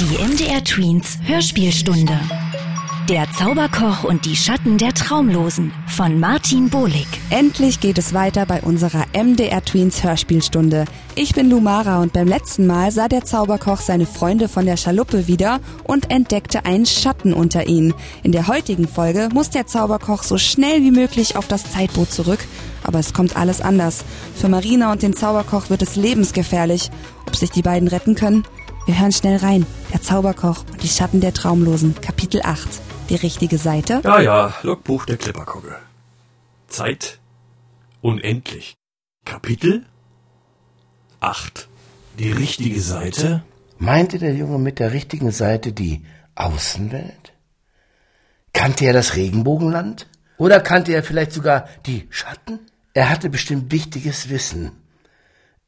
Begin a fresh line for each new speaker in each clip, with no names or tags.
Die MDR Tweens Hörspielstunde. Der Zauberkoch und die Schatten der Traumlosen von Martin Bohlig.
Endlich geht es weiter bei unserer MDR Tweens Hörspielstunde. Ich bin Lumara und beim letzten Mal sah der Zauberkoch seine Freunde von der Schaluppe wieder und entdeckte einen Schatten unter ihnen. In der heutigen Folge muss der Zauberkoch so schnell wie möglich auf das Zeitboot zurück. Aber es kommt alles anders. Für Marina und den Zauberkoch wird es lebensgefährlich. Ob sich die beiden retten können? Wir hören schnell rein. Der Zauberkoch und die Schatten der Traumlosen, Kapitel 8. Die richtige Seite?
Ja, ja, Logbuch der Klipperkogge. Zeit unendlich. Kapitel 8. Die richtige Seite?
Meinte der Junge mit der richtigen Seite die Außenwelt? Kannte er das Regenbogenland? Oder kannte er vielleicht sogar die Schatten? Er hatte bestimmt wichtiges Wissen.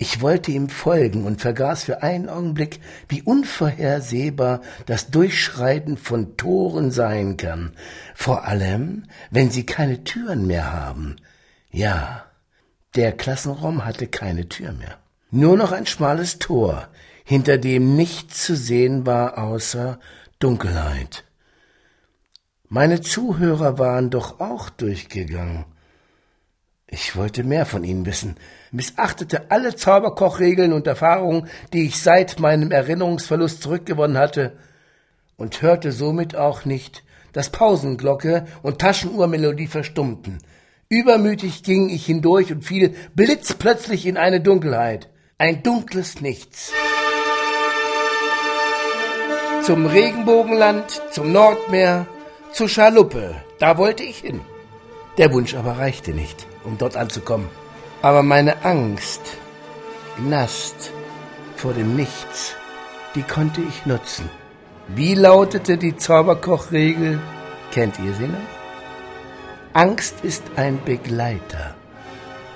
Ich wollte ihm folgen und vergaß für einen Augenblick, wie unvorhersehbar das Durchschreiten von Toren sein kann, vor allem, wenn sie keine Türen mehr haben. Ja, der Klassenraum hatte keine Tür mehr. Nur noch ein schmales Tor, hinter dem nichts zu sehen war außer Dunkelheit. Meine Zuhörer waren doch auch durchgegangen. Ich wollte mehr von ihnen wissen, missachtete alle Zauberkochregeln und Erfahrungen, die ich seit meinem Erinnerungsverlust zurückgewonnen hatte, und hörte somit auch nicht, dass Pausenglocke und Taschenuhrmelodie verstummten. Übermütig ging ich hindurch und fiel blitzplötzlich in eine Dunkelheit, ein dunkles Nichts. Zum Regenbogenland, zum Nordmeer, zur Schaluppe, da wollte ich hin. Der Wunsch aber reichte nicht um dort anzukommen. Aber meine Angst, Gnast vor dem Nichts, die konnte ich nutzen. Wie lautete die Zauberkochregel? Kennt ihr sie noch? Angst ist ein Begleiter.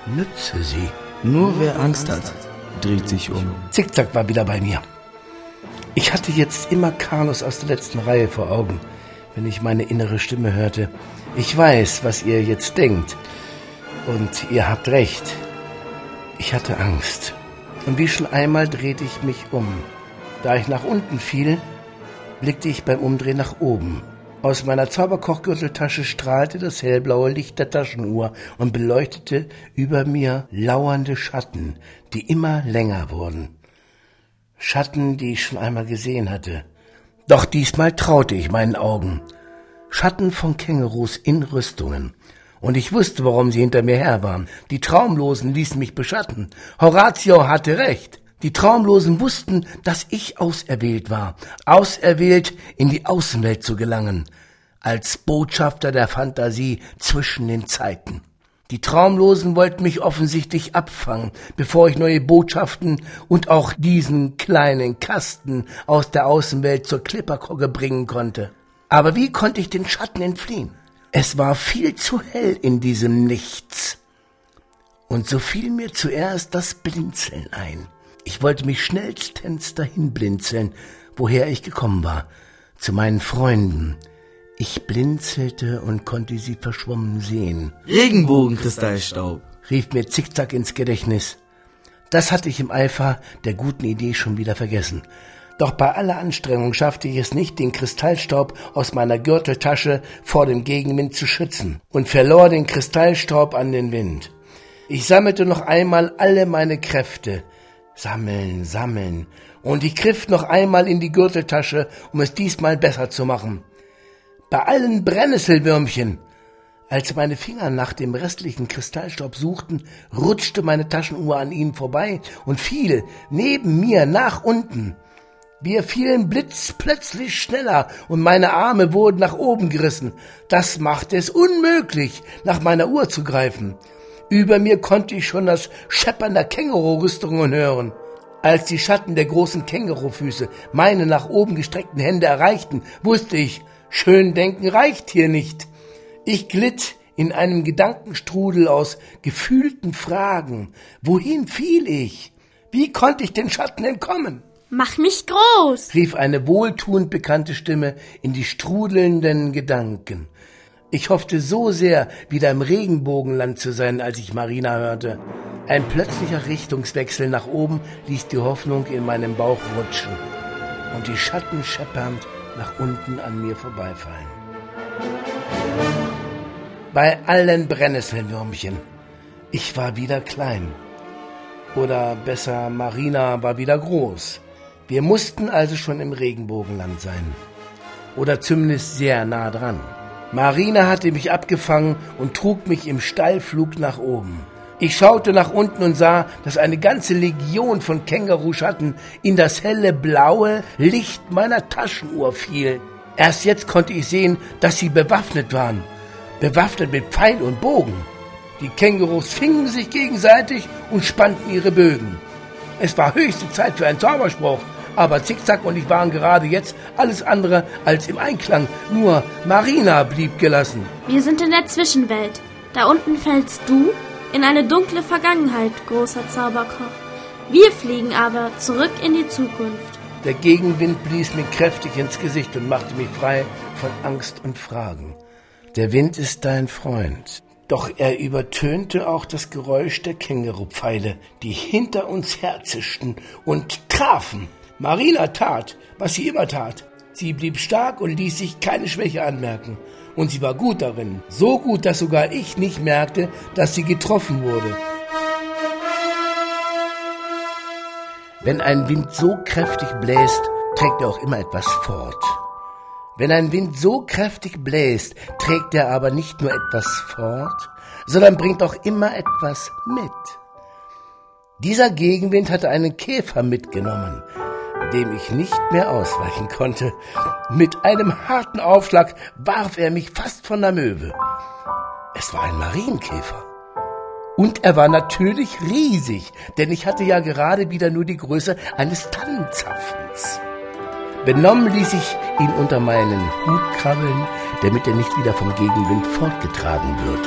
Nütze sie.
Nur wer Angst hat, dreht sich um.
Zickzack war wieder bei mir. Ich hatte jetzt immer Carlos aus der letzten Reihe vor Augen, wenn ich meine innere Stimme hörte. Ich weiß, was ihr jetzt denkt. Und ihr habt recht. Ich hatte Angst. Und wie schon einmal drehte ich mich um. Da ich nach unten fiel, blickte ich beim Umdrehen nach oben. Aus meiner Zauberkochgürteltasche strahlte das hellblaue Licht der Taschenuhr und beleuchtete über mir lauernde Schatten, die immer länger wurden. Schatten, die ich schon einmal gesehen hatte. Doch diesmal traute ich meinen Augen. Schatten von Kängurus in Rüstungen. Und ich wusste, warum sie hinter mir her waren. Die Traumlosen ließen mich beschatten. Horatio hatte recht. Die Traumlosen wussten, dass ich auserwählt war, auserwählt in die Außenwelt zu gelangen, als Botschafter der Fantasie zwischen den Zeiten. Die Traumlosen wollten mich offensichtlich abfangen, bevor ich neue Botschaften und auch diesen kleinen Kasten aus der Außenwelt zur Klipperkogge bringen konnte. Aber wie konnte ich den Schatten entfliehen? Es war viel zu hell in diesem Nichts. Und so fiel mir zuerst das Blinzeln ein. Ich wollte mich schnellstens dahin blinzeln, woher ich gekommen war, zu meinen Freunden. Ich blinzelte und konnte sie verschwommen sehen.
Regenbogenkristallstaub,
rief mir zickzack ins Gedächtnis. Das hatte ich im Eifer der guten Idee schon wieder vergessen. Doch bei aller Anstrengung schaffte ich es nicht, den Kristallstaub aus meiner Gürteltasche vor dem Gegenwind zu schützen und verlor den Kristallstaub an den Wind. Ich sammelte noch einmal alle meine Kräfte. Sammeln, sammeln. Und ich griff noch einmal in die Gürteltasche, um es diesmal besser zu machen. Bei allen Brennnesselwürmchen. Als meine Finger nach dem restlichen Kristallstaub suchten, rutschte meine Taschenuhr an ihnen vorbei und fiel neben mir nach unten. Wir fielen blitzplötzlich schneller und meine Arme wurden nach oben gerissen. Das machte es unmöglich, nach meiner Uhr zu greifen. Über mir konnte ich schon das Scheppern der Kängururüstungen hören. Als die Schatten der großen Kängurufüße meine nach oben gestreckten Hände erreichten, wusste ich, schön denken reicht hier nicht. Ich glitt in einem Gedankenstrudel aus gefühlten Fragen. Wohin fiel ich? Wie konnte ich den Schatten entkommen?
Mach mich groß,
rief eine wohltuend bekannte Stimme in die strudelnden Gedanken. Ich hoffte so sehr, wieder im Regenbogenland zu sein, als ich Marina hörte. Ein plötzlicher Richtungswechsel nach oben ließ die Hoffnung in meinem Bauch rutschen. und die Schatten scheppernd nach unten an mir vorbeifallen. Bei allen Brennnesselwürmchen. Ich war wieder klein. Oder besser, Marina war wieder groß. Wir mussten also schon im Regenbogenland sein. Oder zumindest sehr nah dran. Marina hatte mich abgefangen und trug mich im Steilflug nach oben. Ich schaute nach unten und sah, dass eine ganze Legion von Känguruschatten in das helle blaue Licht meiner Taschenuhr fiel. Erst jetzt konnte ich sehen, dass sie bewaffnet waren. Bewaffnet mit Pfeil und Bogen. Die Kängurus fingen sich gegenseitig und spannten ihre Bögen. Es war höchste Zeit für einen Zauberspruch, aber Zickzack und ich waren gerade jetzt alles andere als im Einklang. Nur Marina blieb gelassen.
Wir sind in der Zwischenwelt. Da unten fällst du in eine dunkle Vergangenheit, großer Zauberkoch. Wir fliegen aber zurück in die Zukunft.
Der Gegenwind blies mir kräftig ins Gesicht und machte mich frei von Angst und Fragen. Der Wind ist dein Freund. Doch er übertönte auch das Geräusch der Kängurupfeile, die hinter uns herzischten und trafen. Marina tat, was sie immer tat. Sie blieb stark und ließ sich keine Schwäche anmerken. Und sie war gut darin. So gut, dass sogar ich nicht merkte, dass sie getroffen wurde. Wenn ein Wind so kräftig bläst, trägt er auch immer etwas fort. Wenn ein Wind so kräftig bläst, trägt er aber nicht nur etwas fort, sondern bringt auch immer etwas mit. Dieser Gegenwind hatte einen Käfer mitgenommen, dem ich nicht mehr ausweichen konnte. Mit einem harten Aufschlag warf er mich fast von der Möwe. Es war ein Marienkäfer. Und er war natürlich riesig, denn ich hatte ja gerade wieder nur die Größe eines Tannenzapfens. Benommen ließ ich ihn unter meinen Hut krabbeln, damit er nicht wieder vom Gegenwind fortgetragen wird.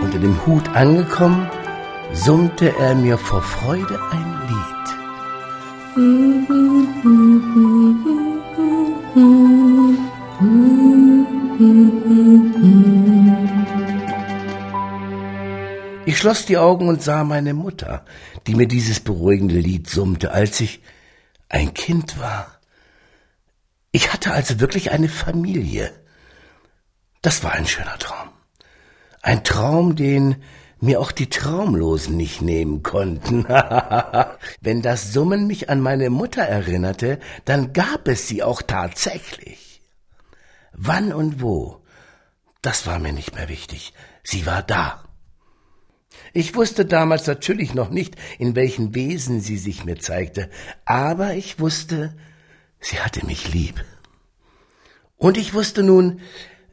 Unter dem Hut angekommen, summte er mir vor Freude ein Ich schloss die Augen und sah meine Mutter, die mir dieses beruhigende Lied summte, als ich ein Kind war. Ich hatte also wirklich eine Familie. Das war ein schöner Traum. Ein Traum, den mir auch die Traumlosen nicht nehmen konnten. Wenn das Summen mich an meine Mutter erinnerte, dann gab es sie auch tatsächlich. Wann und wo, das war mir nicht mehr wichtig. Sie war da. Ich wusste damals natürlich noch nicht, in welchen Wesen sie sich mir zeigte, aber ich wusste, sie hatte mich lieb. Und ich wusste nun,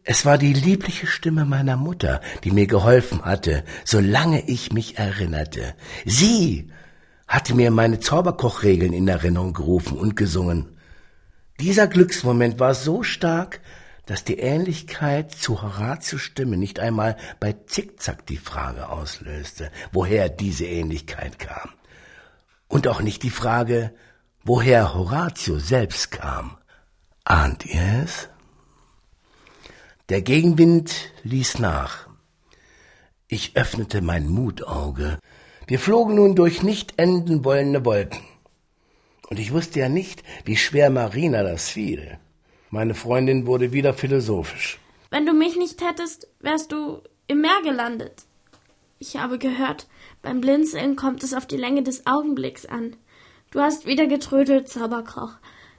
es war die liebliche Stimme meiner Mutter, die mir geholfen hatte, solange ich mich erinnerte. Sie hatte mir meine Zauberkochregeln in Erinnerung gerufen und gesungen. Dieser Glücksmoment war so stark, dass die Ähnlichkeit zu Horatius Stimme nicht einmal bei Zickzack die Frage auslöste, woher diese Ähnlichkeit kam. Und auch nicht die Frage, woher Horatio selbst kam. Ahnt ihr es? Der Gegenwind ließ nach. Ich öffnete mein Mutauge. Wir flogen nun durch nicht enden wollende Wolken. Und ich wusste ja nicht, wie schwer Marina das fiel. Meine Freundin wurde wieder philosophisch.
Wenn du mich nicht hättest, wärst du im Meer gelandet. Ich habe gehört, beim Blinzeln kommt es auf die Länge des Augenblicks an. Du hast wieder getrödelt, Zauberkoch.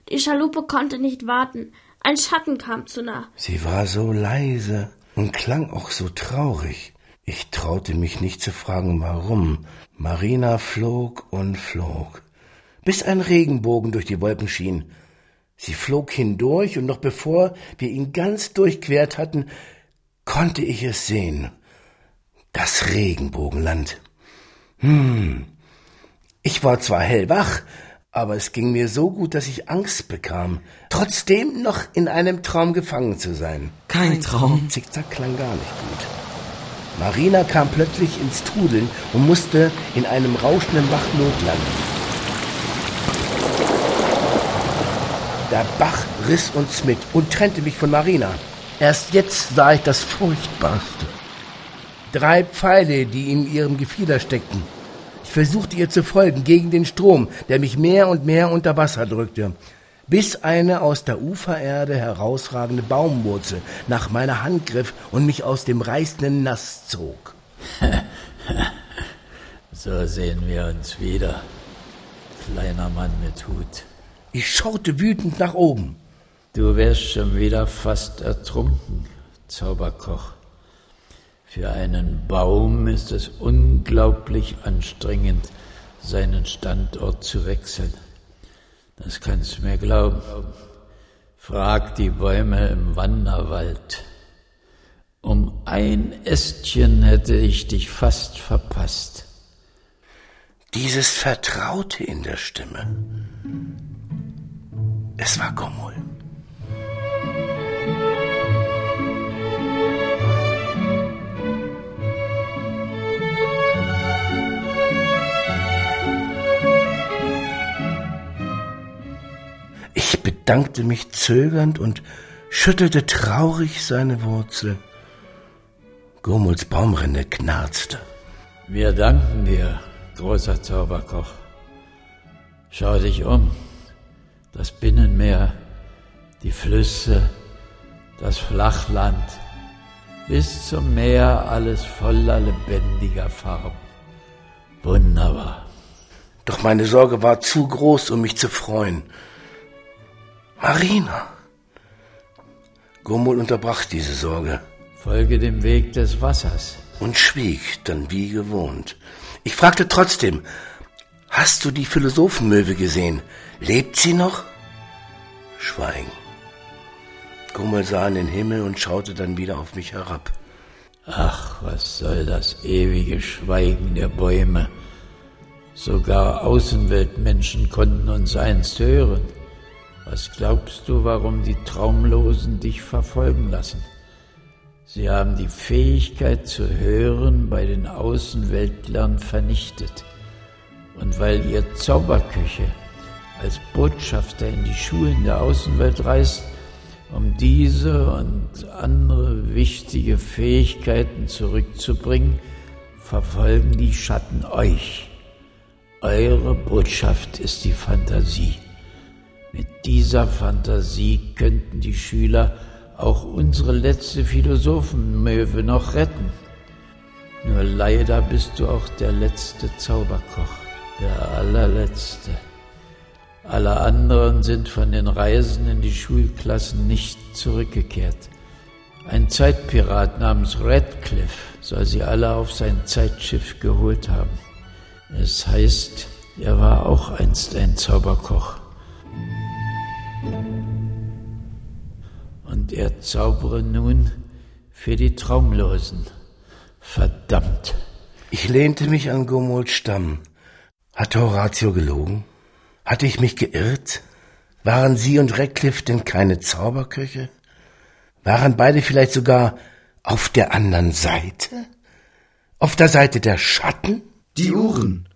Die Schaluppe konnte nicht warten. Ein Schatten kam zu nah.
Sie war so leise und klang auch so traurig. Ich traute mich nicht zu fragen, warum. Marina flog und flog, bis ein Regenbogen durch die Wolken schien. Sie flog hindurch, und noch bevor wir ihn ganz durchquert hatten, konnte ich es sehen. Das Regenbogenland. Hm. Ich war zwar hellwach, aber es ging mir so gut, dass ich Angst bekam, trotzdem noch in einem Traum gefangen zu sein.
Kein Traum.
Zickzack klang gar nicht gut. Marina kam plötzlich ins Trudeln und musste in einem rauschenden Bach notlanden. Der Bach riss uns mit und trennte mich von Marina. Erst jetzt sah ich das Furchtbarste. Drei Pfeile, die in ihrem Gefieder steckten, versuchte ihr zu folgen gegen den Strom, der mich mehr und mehr unter Wasser drückte, bis eine aus der Ufererde herausragende Baumwurzel nach meiner Hand griff und mich aus dem reißenden Nass zog.
so sehen wir uns wieder, kleiner Mann mit Hut.
Ich schaute wütend nach oben.
Du wärst schon wieder fast ertrunken, Zauberkoch. Für einen Baum ist es unglaublich anstrengend, seinen Standort zu wechseln. Das kannst du mir glauben. Frag die Bäume im Wanderwald. Um ein Ästchen hätte ich dich fast verpasst.
Dieses Vertraute in der Stimme. Es war Gomul. Ich bedankte mich zögernd und schüttelte traurig seine Wurzel. Gurmuls Baumrinde knarzte.
Wir danken dir, großer Zauberkoch. Schau dich um. Das Binnenmeer, die Flüsse, das Flachland, bis zum Meer alles voller lebendiger Farben. Wunderbar.
Doch meine Sorge war zu groß, um mich zu freuen. Marina. Gurmul unterbrach diese Sorge.
Folge dem Weg des Wassers.
Und schwieg dann wie gewohnt. Ich fragte trotzdem, hast du die Philosophenmöwe gesehen? Lebt sie noch? Schweigen. Gummel sah in den Himmel und schaute dann wieder auf mich herab.
Ach, was soll das ewige Schweigen der Bäume? Sogar Außenweltmenschen konnten uns einst hören. Was glaubst du, warum die Traumlosen dich verfolgen lassen? Sie haben die Fähigkeit zu hören bei den Außenweltlern vernichtet. Und weil ihr Zauberköche als Botschafter in die Schulen der Außenwelt reist, um diese und andere wichtige Fähigkeiten zurückzubringen, verfolgen die Schatten euch. Eure Botschaft ist die Fantasie. Mit dieser Fantasie könnten die Schüler auch unsere letzte Philosophenmöwe noch retten. Nur leider bist du auch der letzte Zauberkoch, der allerletzte. Alle anderen sind von den Reisen in die Schulklassen nicht zurückgekehrt. Ein Zeitpirat namens Radcliffe soll sie alle auf sein Zeitschiff geholt haben. Es heißt, er war auch einst ein Zauberkoch. Und er zaubere nun für die Traumlosen. Verdammt.
Ich lehnte mich an Gurmuls Stamm. Hatte Horatio gelogen? Hatte ich mich geirrt? Waren sie und Radcliffe denn keine Zauberköche? Waren beide vielleicht sogar auf der anderen Seite? Auf der Seite der Schatten?
Die Uhren.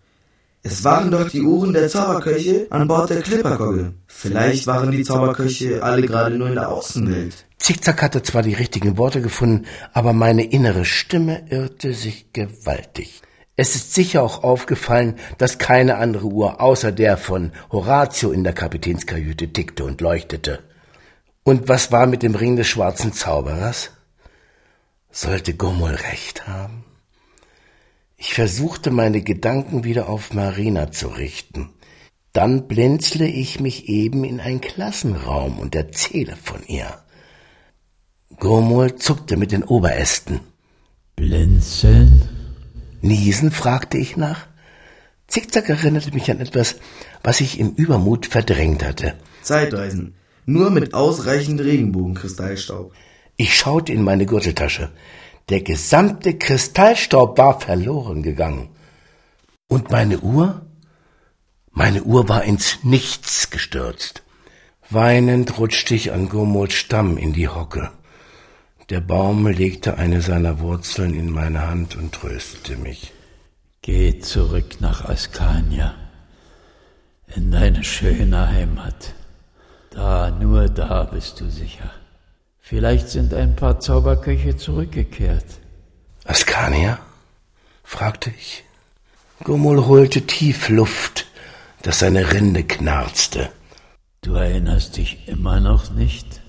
Es waren doch die Uhren der Zauberköche an Bord der Clipperkogge. Vielleicht waren die Zauberköche alle gerade nur in der Außenwelt.
Zickzack hatte zwar die richtigen Worte gefunden, aber meine innere Stimme irrte sich gewaltig. Es ist sicher auch aufgefallen, dass keine andere Uhr außer der von Horatio in der Kapitänskajüte tickte und leuchtete. Und was war mit dem Ring des schwarzen Zauberers? Sollte Gummel recht haben? Ich versuchte meine Gedanken wieder auf Marina zu richten. Dann blinzle ich mich eben in einen Klassenraum und erzähle von ihr. Gomol zuckte mit den Oberästen.
Blinzeln?
Niesen? fragte ich nach. Zickzack erinnerte mich an etwas, was ich im Übermut verdrängt hatte.
Zeitreisen. Nur mit ausreichend Regenbogenkristallstaub.
Ich schaute in meine Gürteltasche. Der gesamte Kristallstaub war verloren gegangen. Und meine Uhr? Meine Uhr war ins Nichts gestürzt. Weinend rutschte ich an Gurmuls Stamm in die Hocke. Der Baum legte eine seiner Wurzeln in meine Hand und tröstete mich.
Geh zurück nach Askania, in deine schöne Heimat. Da, nur da bist du sicher. Vielleicht sind ein paar Zauberköche zurückgekehrt.
Askania? fragte ich. Gummul holte tief Luft, dass seine Rinde knarzte.
Du erinnerst dich immer noch nicht?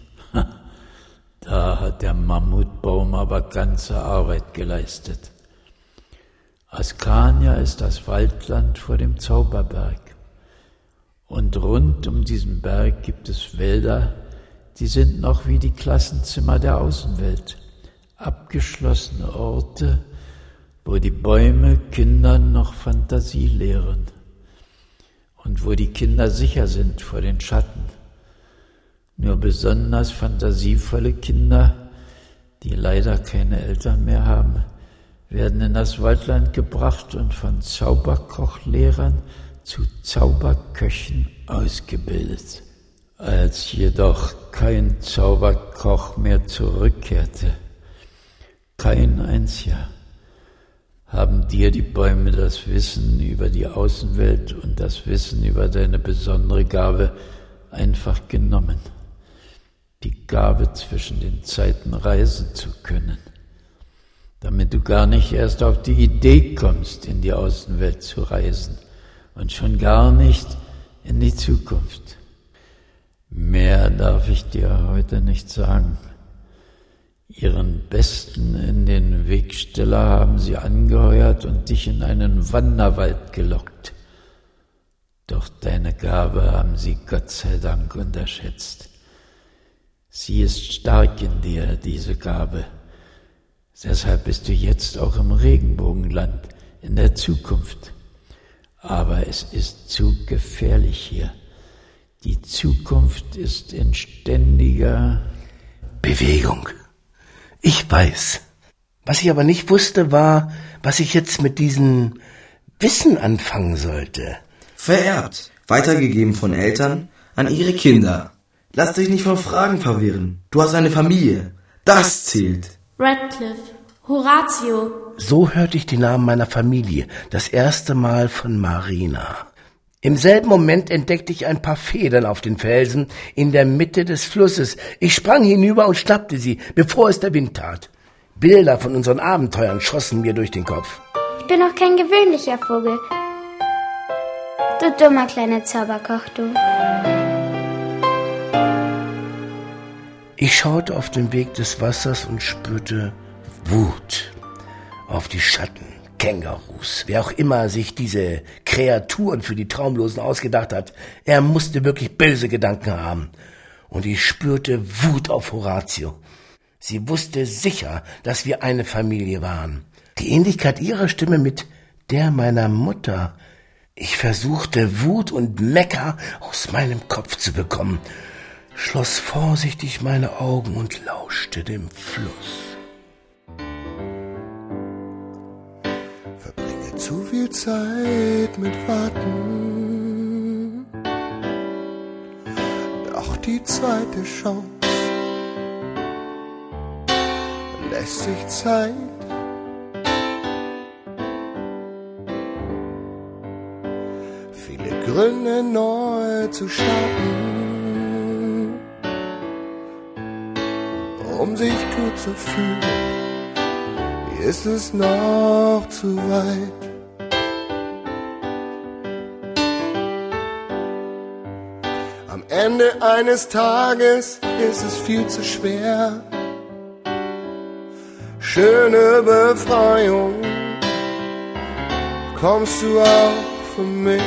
Da hat der Mammutbaum aber ganze Arbeit geleistet. Askania ist das Waldland vor dem Zauberberg. Und rund um diesen Berg gibt es Wälder, die sind noch wie die Klassenzimmer der Außenwelt, abgeschlossene Orte, wo die Bäume Kindern noch Fantasie lehren und wo die Kinder sicher sind vor den Schatten. Nur besonders fantasievolle Kinder, die leider keine Eltern mehr haben, werden in das Waldland gebracht und von Zauberkochlehrern zu Zauberköchen ausgebildet. Als jedoch kein Zauberkoch mehr zurückkehrte, kein einziger, haben dir die Bäume das Wissen über die Außenwelt und das Wissen über deine besondere Gabe einfach genommen die Gabe zwischen den Zeiten reisen zu können, damit du gar nicht erst auf die Idee kommst, in die Außenwelt zu reisen und schon gar nicht in die Zukunft. Mehr darf ich dir heute nicht sagen. Ihren Besten in den Wegsteller haben sie angeheuert und dich in einen Wanderwald gelockt. Doch deine Gabe haben sie Gott sei Dank unterschätzt. Sie ist stark in dir, diese Gabe. Deshalb bist du jetzt auch im Regenbogenland, in der Zukunft. Aber es ist zu gefährlich hier. Die Zukunft ist in ständiger
Bewegung. Ich weiß. Was ich aber nicht wusste, war, was ich jetzt mit diesem Wissen anfangen sollte.
Vererbt, weitergegeben von Eltern an ihre Kinder. Lass dich nicht von Fragen verwirren. Du hast eine Familie. Das zählt.
Radcliffe, Horatio.
So hörte ich die Namen meiner Familie das erste Mal von Marina. Im selben Moment entdeckte ich ein paar Federn auf den Felsen in der Mitte des Flusses. Ich sprang hinüber und schnappte sie, bevor es der Wind tat. Bilder von unseren Abenteuern schossen mir durch den Kopf.
Ich bin auch kein gewöhnlicher Vogel. Du dummer kleiner Zauberkoch, du.
Ich schaute auf den Weg des Wassers und spürte Wut auf die Schatten, Kängurus, wer auch immer sich diese Kreaturen für die Traumlosen ausgedacht hat. Er musste wirklich böse Gedanken haben. Und ich spürte Wut auf Horatio. Sie wusste sicher, dass wir eine Familie waren. Die Ähnlichkeit ihrer Stimme mit der meiner Mutter. Ich versuchte Wut und Mecker aus meinem Kopf zu bekommen schloss vorsichtig meine Augen und lauschte dem Fluss.
Zu viel Zeit mit Warten. Doch die zweite Chance lässt sich Zeit. Viele Gründe neu zu starten. um sich gut zu fühlen, ist es noch zu weit. Ende eines Tages ist es viel zu schwer. Schöne Befreiung, kommst du auch für mich?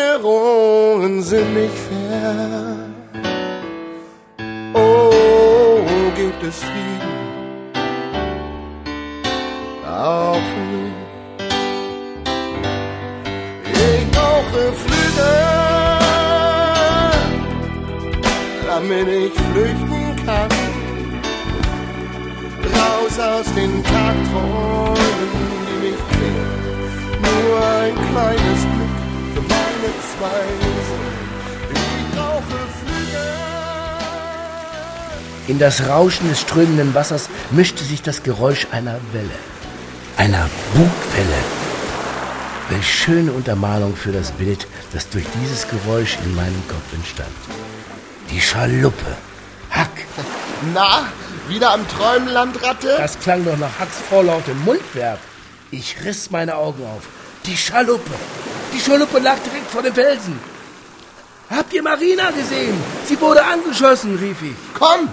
Erinnerungen sind nicht fern. Oh, gibt es Frieden mich. Ich brauche Flügel, damit ich flüchten kann. Raus aus den Tagträumen, die mich quälen. Nur ein kleines Glück für meine Zweise. Ich brauche Flügel.
In das Rauschen des strömenden Wassers mischte sich das Geräusch einer Welle, einer Bugwelle. Welch schöne Untermalung für das Bild, das durch dieses Geräusch in meinem Kopf entstand. Die Schaluppe. Hack,
Na, wieder am Träumen, Landratte?
Das klang doch nach Hacks vorlautem Mundwerk. Ich riss meine Augen auf. Die Schaluppe. Die Schaluppe lag direkt vor dem Felsen. Habt ihr Marina gesehen? Sie wurde angeschossen, rief ich.
Komm,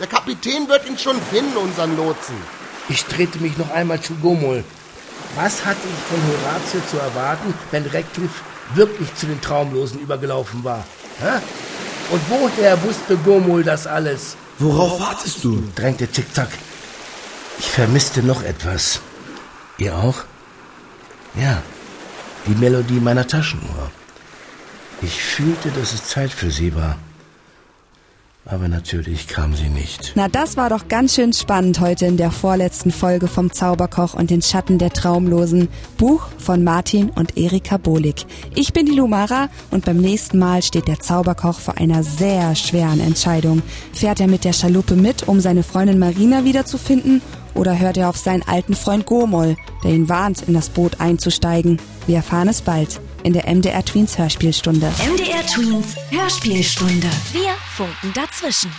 der Kapitän wird ihn schon finden, unseren Lotsen.
Ich drehte mich noch einmal zu Gomol. Was hatte ich von Horatio zu erwarten, wenn Radcliffe wirklich zu den Traumlosen übergelaufen war? Hä? Und woher wusste Gomol das alles?
Worauf wartest du?
drängte Zickzack. Ich vermisste noch etwas. Ihr auch? Ja, die Melodie meiner Taschenuhr. Ich fühlte, dass es Zeit für sie war. Aber natürlich kam sie nicht.
Na, das war doch ganz schön spannend heute in der vorletzten Folge vom Zauberkoch und den Schatten der Traumlosen. Buch von Martin und Erika Bolik. Ich bin die Lumara und beim nächsten Mal steht der Zauberkoch vor einer sehr schweren Entscheidung. Fährt er mit der Schaluppe mit, um seine Freundin Marina wiederzufinden? Oder hört er auf seinen alten Freund Gomol, der ihn warnt, in das Boot einzusteigen? Wir erfahren es bald in der MDR Tweens Hörspielstunde.
MDR Tweens Hörspielstunde. Wir funken dazwischen.